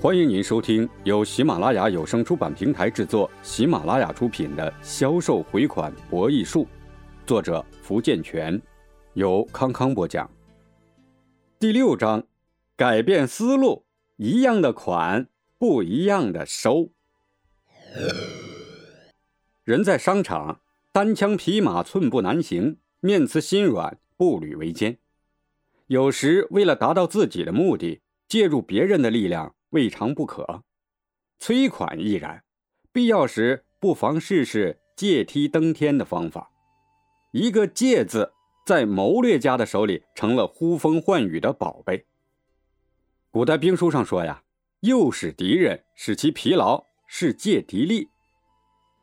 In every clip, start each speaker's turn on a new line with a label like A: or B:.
A: 欢迎您收听由喜马拉雅有声出版平台制作、喜马拉雅出品的《销售回款博弈术》，作者福建泉，由康康播讲。第六章，改变思路，一样的款，不一样的收。人在商场，单枪匹马，寸步难行；面慈心软，步履维艰。有时为了达到自己的目的，借助别人的力量。未尝不可，催款亦然。必要时，不妨试试借梯登天的方法。一个“借”字，在谋略家的手里成了呼风唤雨的宝贝。古代兵书上说呀：“诱使敌人，使其疲劳，是借敌力；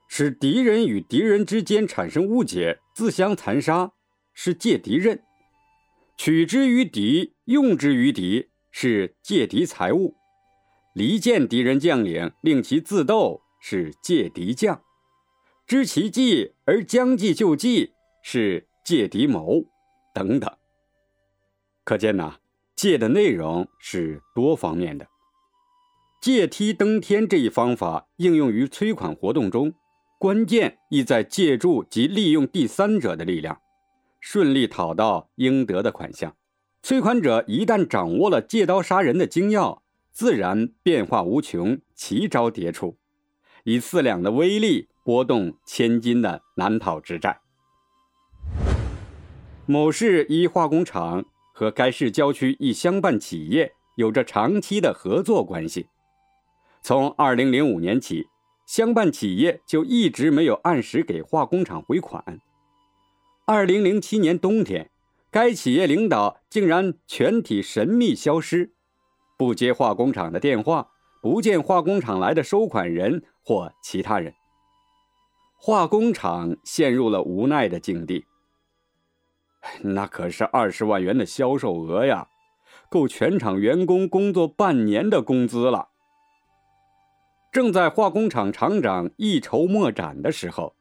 A: 使敌人与敌人之间产生误解，自相残杀，是借敌刃；取之于敌，用之于敌，是借敌财物。”离间敌人将领，令其自斗，是借敌将；知其计而将计就计，是借敌谋。等等。可见呐，借的内容是多方面的。借梯登天这一方法应用于催款活动中，关键亦在借助及利用第三者的力量，顺利讨到应得的款项。催款者一旦掌握了借刀杀人的精要。自然变化无穷，奇招迭出，以四两的威力拨动千斤的难讨之债。某市一化工厂和该市郊区一乡办企业有着长期的合作关系。从2005年起，乡办企业就一直没有按时给化工厂回款。2007年冬天，该企业领导竟然全体神秘消失。不接化工厂的电话，不见化工厂来的收款人或其他人，化工厂陷入了无奈的境地。那可是二十万元的销售额呀，够全厂员工工作半年的工资了。正在化工厂厂长一筹莫展的时候，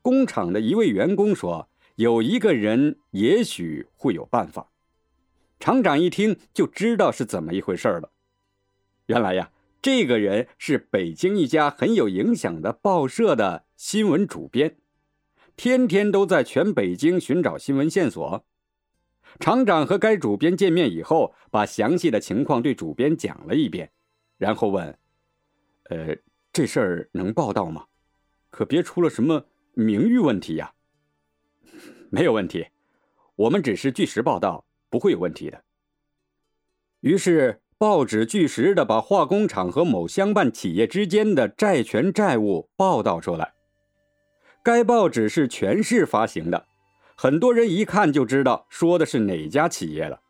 A: 工厂的一位员工说：“有一个人也许会有办法。”厂长一听就知道是怎么一回事了。原来呀，这个人是北京一家很有影响的报社的新闻主编，天天都在全北京寻找新闻线索。厂长和该主编见面以后，把详细的情况对主编讲了一遍，然后问：“呃，这事儿能报道吗？可别出了什么名誉问题呀。”“没有问题，我们只是据实报道。”不会有问题的。于是，报纸据实的把化工厂和某乡办企业之间的债权债务报道出来。该报纸是全市发行的，很多人一看就知道说的是哪家企业了。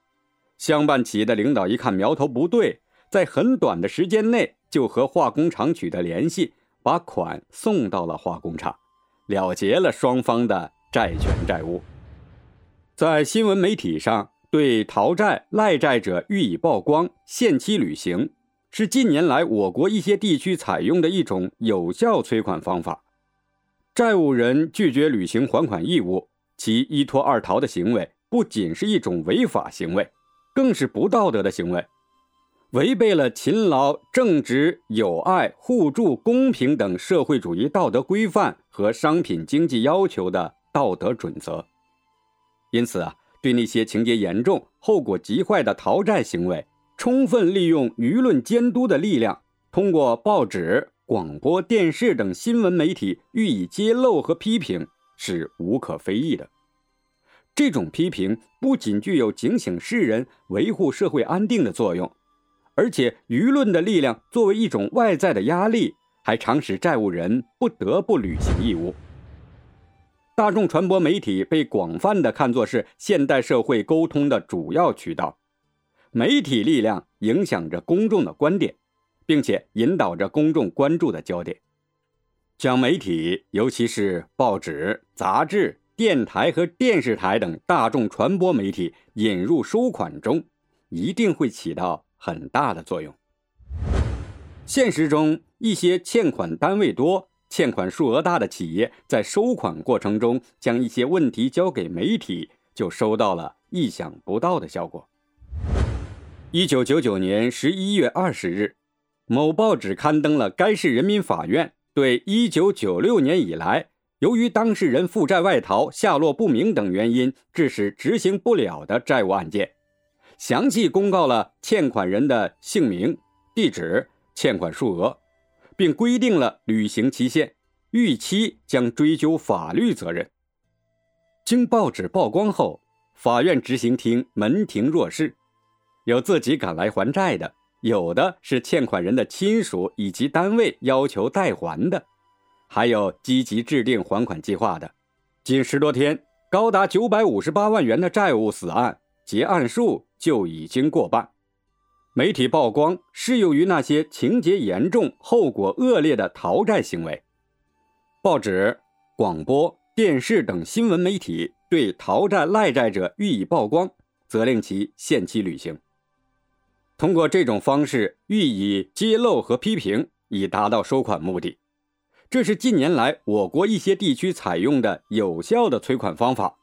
A: 乡办企业的领导一看苗头不对，在很短的时间内就和化工厂取得联系，把款送到了化工厂，了结了双方的债权债务。在新闻媒体上。对逃债赖债者予以曝光，限期履行，是近年来我国一些地区采用的一种有效催款方法。债务人拒绝履行还款义务，其一拖二逃的行为不仅是一种违法行为，更是不道德的行为，违背了勤劳、正直、友爱、互助、公平等社会主义道德规范和商品经济要求的道德准则。因此啊。对那些情节严重、后果极坏的逃债行为，充分利用舆论监督的力量，通过报纸、广播电视等新闻媒体予以揭露和批评，是无可非议的。这种批评不仅具有警醒世人、维护社会安定的作用，而且舆论的力量作为一种外在的压力，还常使债务人不得不履行义务。大众传播媒体被广泛的看作是现代社会沟通的主要渠道，媒体力量影响着公众的观点，并且引导着公众关注的焦点。将媒体，尤其是报纸、杂志、电台和电视台等大众传播媒体引入收款中，一定会起到很大的作用。现实中，一些欠款单位多。欠款数额大的企业在收款过程中将一些问题交给媒体，就收到了意想不到的效果。一九九九年十一月二十日，某报纸刊登了该市人民法院对1996年以来由于当事人负债外逃、下落不明等原因致使执行不了的债务案件，详细公告了欠款人的姓名、地址、欠款数额，并规定了履行期限，逾期将追究法律责任。经报纸曝光后，法院执行庭门庭若市，有自己赶来还债的，有的是欠款人的亲属以及单位要求代还的。还有积极制定还款计划的，仅十多天，高达九百五十八万元的债务死案结案数就已经过半。媒体曝光适用于那些情节严重、后果恶劣的逃债行为。报纸、广播电视等新闻媒体对逃债赖债者予以曝光，责令其限期履行。通过这种方式予以揭露和批评，以达到收款目的。这是近年来我国一些地区采用的有效的催款方法，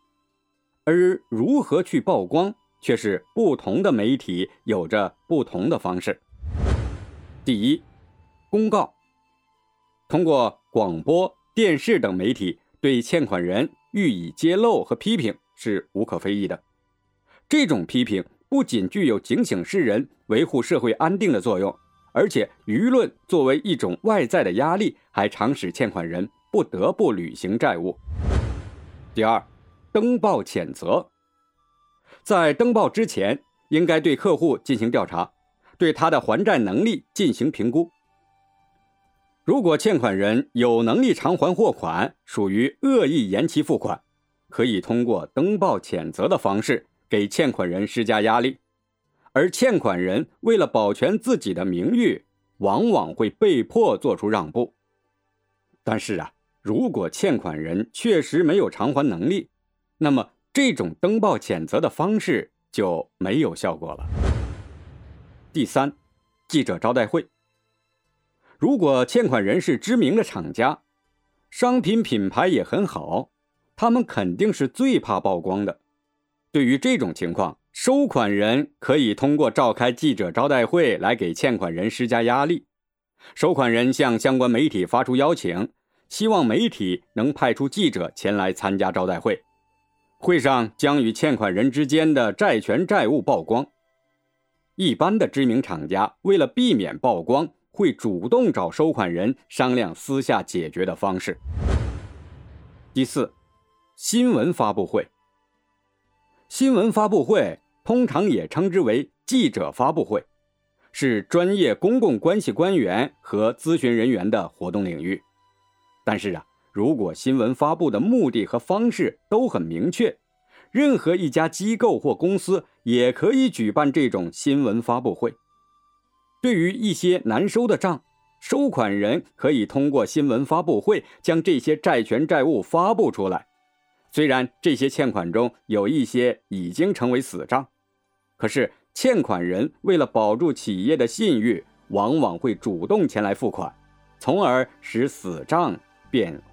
A: 而如何去曝光，却是不同的媒体有着不同的方式。第一，公告，通过广播电视等媒体对欠款人予以揭露和批评是无可非议的。这种批评不仅具有警醒世人、维护社会安定的作用。而且，舆论作为一种外在的压力，还常使欠款人不得不履行债务。第二，登报谴责。在登报之前，应该对客户进行调查，对他的还债能力进行评估。如果欠款人有能力偿还货款，属于恶意延期付款，可以通过登报谴责的方式给欠款人施加压力。而欠款人为了保全自己的名誉，往往会被迫做出让步。但是啊，如果欠款人确实没有偿还能力，那么这种登报谴责的方式就没有效果了。第三，记者招待会。如果欠款人是知名的厂家，商品品牌也很好，他们肯定是最怕曝光的。对于这种情况，收款人可以通过召开记者招待会来给欠款人施加压力。收款人向相关媒体发出邀请，希望媒体能派出记者前来参加招待会。会上将与欠款人之间的债权债务曝光。一般的知名厂家为了避免曝光，会主动找收款人商量私下解决的方式。第四，新闻发布会。新闻发布会通常也称之为记者发布会，是专业公共关系官员和咨询人员的活动领域。但是啊，如果新闻发布的目的和方式都很明确，任何一家机构或公司也可以举办这种新闻发布会。对于一些难收的账，收款人可以通过新闻发布会将这些债权债务发布出来。虽然这些欠款中有一些已经成为死账，可是欠款人为了保住企业的信誉，往往会主动前来付款，从而使死账变